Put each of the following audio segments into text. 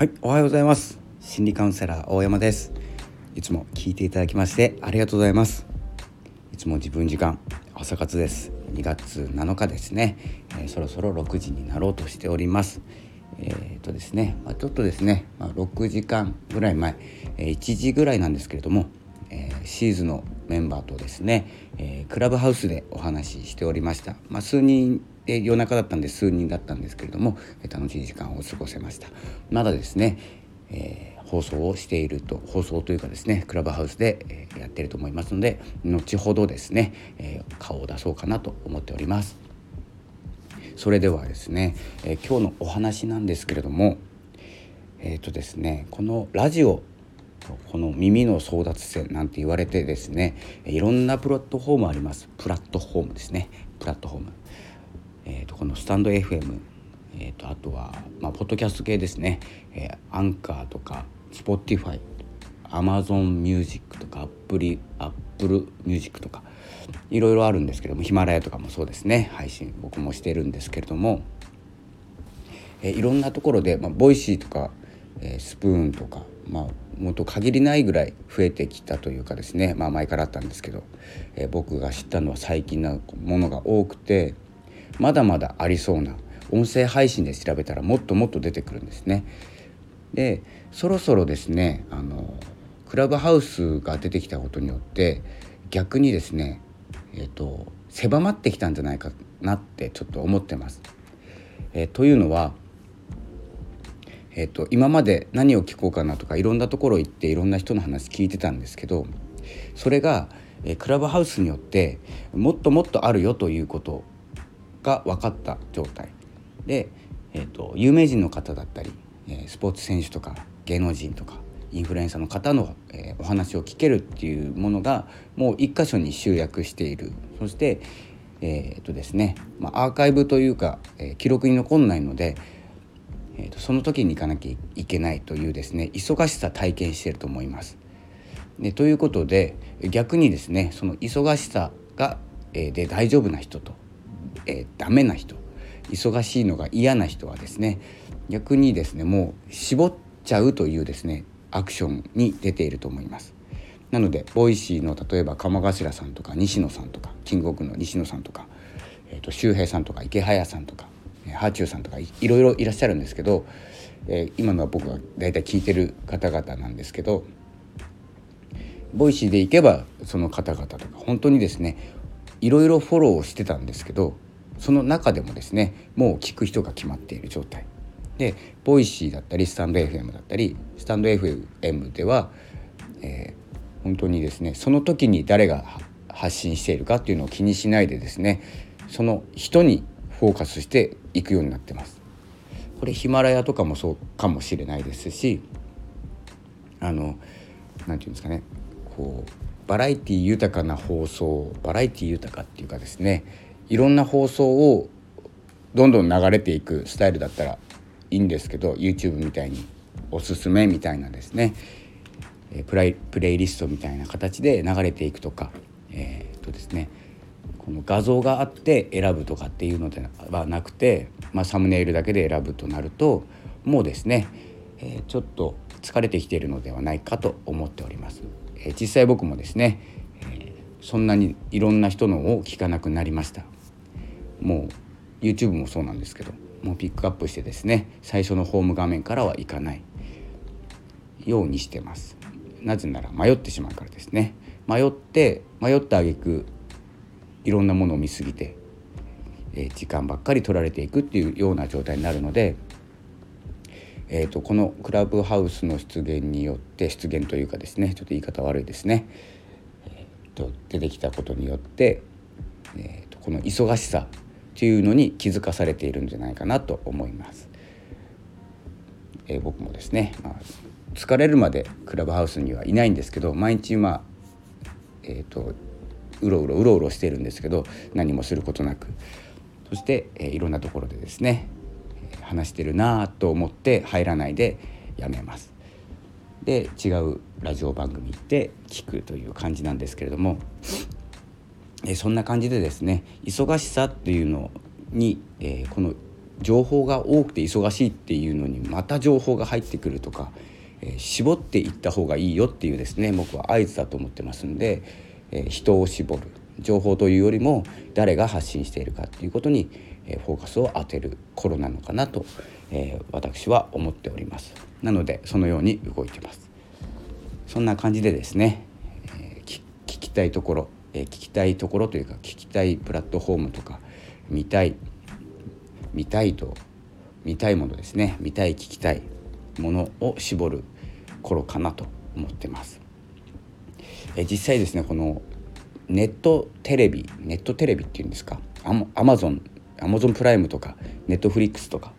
はいおはようございます。心理カウンセラー大山です。いつも聞いていただきましてありがとうございます。いつも自分時間朝活です。2月7日ですね、えー、そろそろ6時になろうとしております。えーとですねまあ、ちょっとですね、まあ、6時間ぐらい前、えー、1時ぐらいなんですけれども、えー、シーズのメンバーとですね、えー、クラブハウスでお話ししておりました、まあ、数人で夜中だったんで数人だったんですけれどもえ楽しい時間を過ごせました。まだですね、えー、放送をしていると放送というかですねクラブハウスで、え、やってると思いますので後ほどですね、え、顔を出そうかなと思っております。それではですね、え今日のお話なんですけれどもえっ、とですねこのラジオこの耳の争奪戦なんて言われてですねいろんなプラットフォームあります。プラットフォームですね。プラットフォーム、えーと、このスタンド FM、えーと、あとは、まあ、ポッドキャスト系ですね、えー、アンカーとかスポティファイアマゾンミュージックとかアップリアップルミュージックとかいろいろあるんですけどもヒマラヤとかもそうですね。配信僕もしてるんですけれども、えー、いろんなところで、まあ、ボイシーとか、えー、スプーンとかまあもっと限りないぐらい増えてきたというかですねまあ前からあったんですけど、えー、僕が知ったのは最近なものが多くてまだまだありそうな音声配信で調べたらもっともっと出てくるんですね。でそろそろですねあのクラブハウスが出てきたことによって逆にですねえっ、ー、と狭まってきたんじゃないかなってちょっと思ってます。えー、というのはえーと、今まで何を聞こうかなとかいろんなところ行っていろんな人の話聞いてたんですけどそれが、えー、クラブハウスによってもっともっとあるよということが分かった状態。で、えーと、有名人の方だったり、えー、スポーツ選手とか芸能人とかインフルエンサーの方の、えー、お話を聞けるっていうものがもう一箇所に集約している。そしてえーとですねまあ、アーカイブというか、えー、記録に残んないのでえーと、その時に行かなきゃいけないというですね忙しさ体験してると思います。でということで逆にですねその忙しさが、えー、で大丈夫な人と、えー、ダメな人忙しいのが嫌な人はですね逆にですねもう絞っちゃうというですねアクションに出ていると思います。なのでボイシーの例えば鴨頭さんとか西野さんとかキングコングの西野さんとか、えーと周平さんとかイケハヤさんとかハーチューさんとかいろいろいらっしゃるんですけど、えー、今のは僕が大体聞いてる方々なんですけどボイシーで行けばその方々とか本当にですねいろいろフォローしてたんですけどその中でもですねもう聞く人が決まっている状態。でボイシーだったりスタンド FM だったりスタンド FM では、えー、本当にですねその時に誰が発信しているかっていうのを気にしないでですねその人にフォーカスしていくようになってます。これヒマラヤとかもそうかもしれないですしあの何て言うんですかね。こうバラエティ豊かな放送バラエティ豊かっていうかですね。いろんな放送をどんどん流れていくスタイルだったらいいんですけど YouTube みたいにおすすめみたいなですね。プライプレイリストみたいな形で流れていくとかえー、っとですね。この画像があって選ぶとかっていうのではなくて、まあ、サムネイルだけで選ぶとなるともうですね、えー、ちょっと疲れてきているのではないかと思っております。えー、実際僕もですね、えー、そんなにいろんな人のを聞かなくなりました。もう YouTube もそうなんですけどもうピックアップしてですね最初のホーム画面からはいかないようにしてます。なぜなら迷ってしまうからですね。迷って迷った挙句いろんなものを見すぎて、えー、時間ばっかり取られていくっていうような状態になるので、えーと、このクラブハウスの出現によって出現というかですねちょっと言い方悪いですね、えーと、出てきたことによって、えーと、とこの忙しさというのに気づかされているんじゃないかなと思います。えー、僕もですね、まあ、疲れるまでクラブハウスにはいないんですけど毎日まあえーとうろうろうろうろしてるんですけど何もすることなくそして、えー、いろんなところでですね話してるなと思って入らないでやめます。で違うラジオ番組行って聞くという感じなんですけれども、えー、そんな感じでですね忙しさっていうのに、えー、この情報が多くて忙しいっていうのにまた情報が入ってくるとか、えー、絞っていった方がいいよっていうですね僕は合図だと思ってますんで、え、人を絞る情報というよりも誰が発信しているかっていうことに、えフォーカスを当てる頃なのかなと、え私は思っております。なのでそのように動いてます。そんな感じでですね、聞きたいところ、え聞きたいところというか聞きたいプラットフォームとか見たい見たいと見たいものですね。見たい聞きたいものを絞る頃かなと思ってます。え実際ですねこのネットテレビネットテレビっていうんですかアマゾンアマゾンプライムとかネットフリックスとか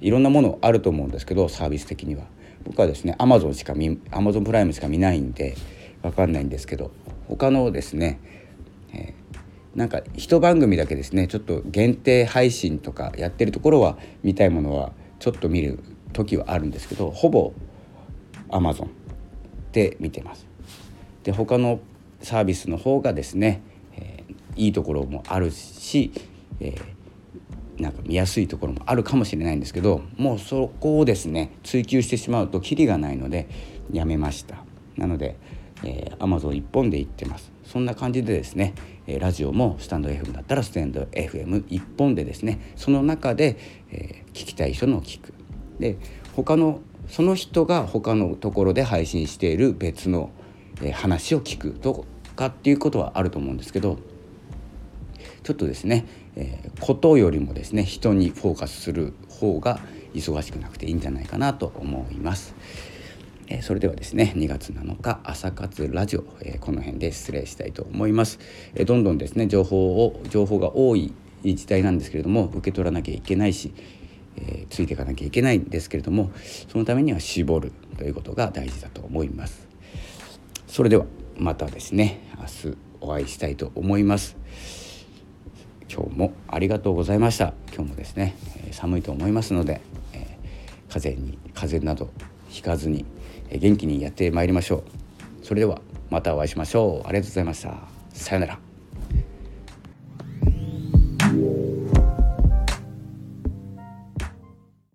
いろんなものあると思うんですけどサービス的には僕はですねアマゾンしか見アマゾンプライムしか見ないんで分かんないんですけど他のですね、えー、なんか一番組だけですねちょっと限定配信とかやってるところは見たいものはちょっと見る時はあるんですけどほぼアマゾンで見てます。で他のサービスの方がですね、えー、いいところもあるし、えー、なんか見やすいところもあるかもしれないんですけどもうそこをですね追求してしまうとキリがないのでやめました。なので、えー、Amazon 一本で行ってます。そんな感じでですねラジオもスタンド FM だったらスタンド FM 一本でですねその中で、えー、聞きたい人のを聞く。で他のその人が他のところで配信している別の、えー、話を聞くとかっていうことはあると思うんですけどちょっとですね、えー、ことよりもですね人にフォーカスする方が忙しくなくていいんじゃないかなと思います。えー、それではですね2月7日朝活ラジオ、えー、この辺で失礼したいと思います、えー、どんどんですね情報を情報が多い時代なんですけれども受け取らなきゃいけないし、えついていかなきゃいけないんですけれどもそのためには絞るということが大事だと思いますそれではまたですね明日お会いしたいと思います。今日もありがとうございました。今日もですね、え寒いと思いますので、えー、風邪に風邪などひかずに、え元気にやってまいりましょう。それではまたお会いしましょう。ありがとうございました。さようなら。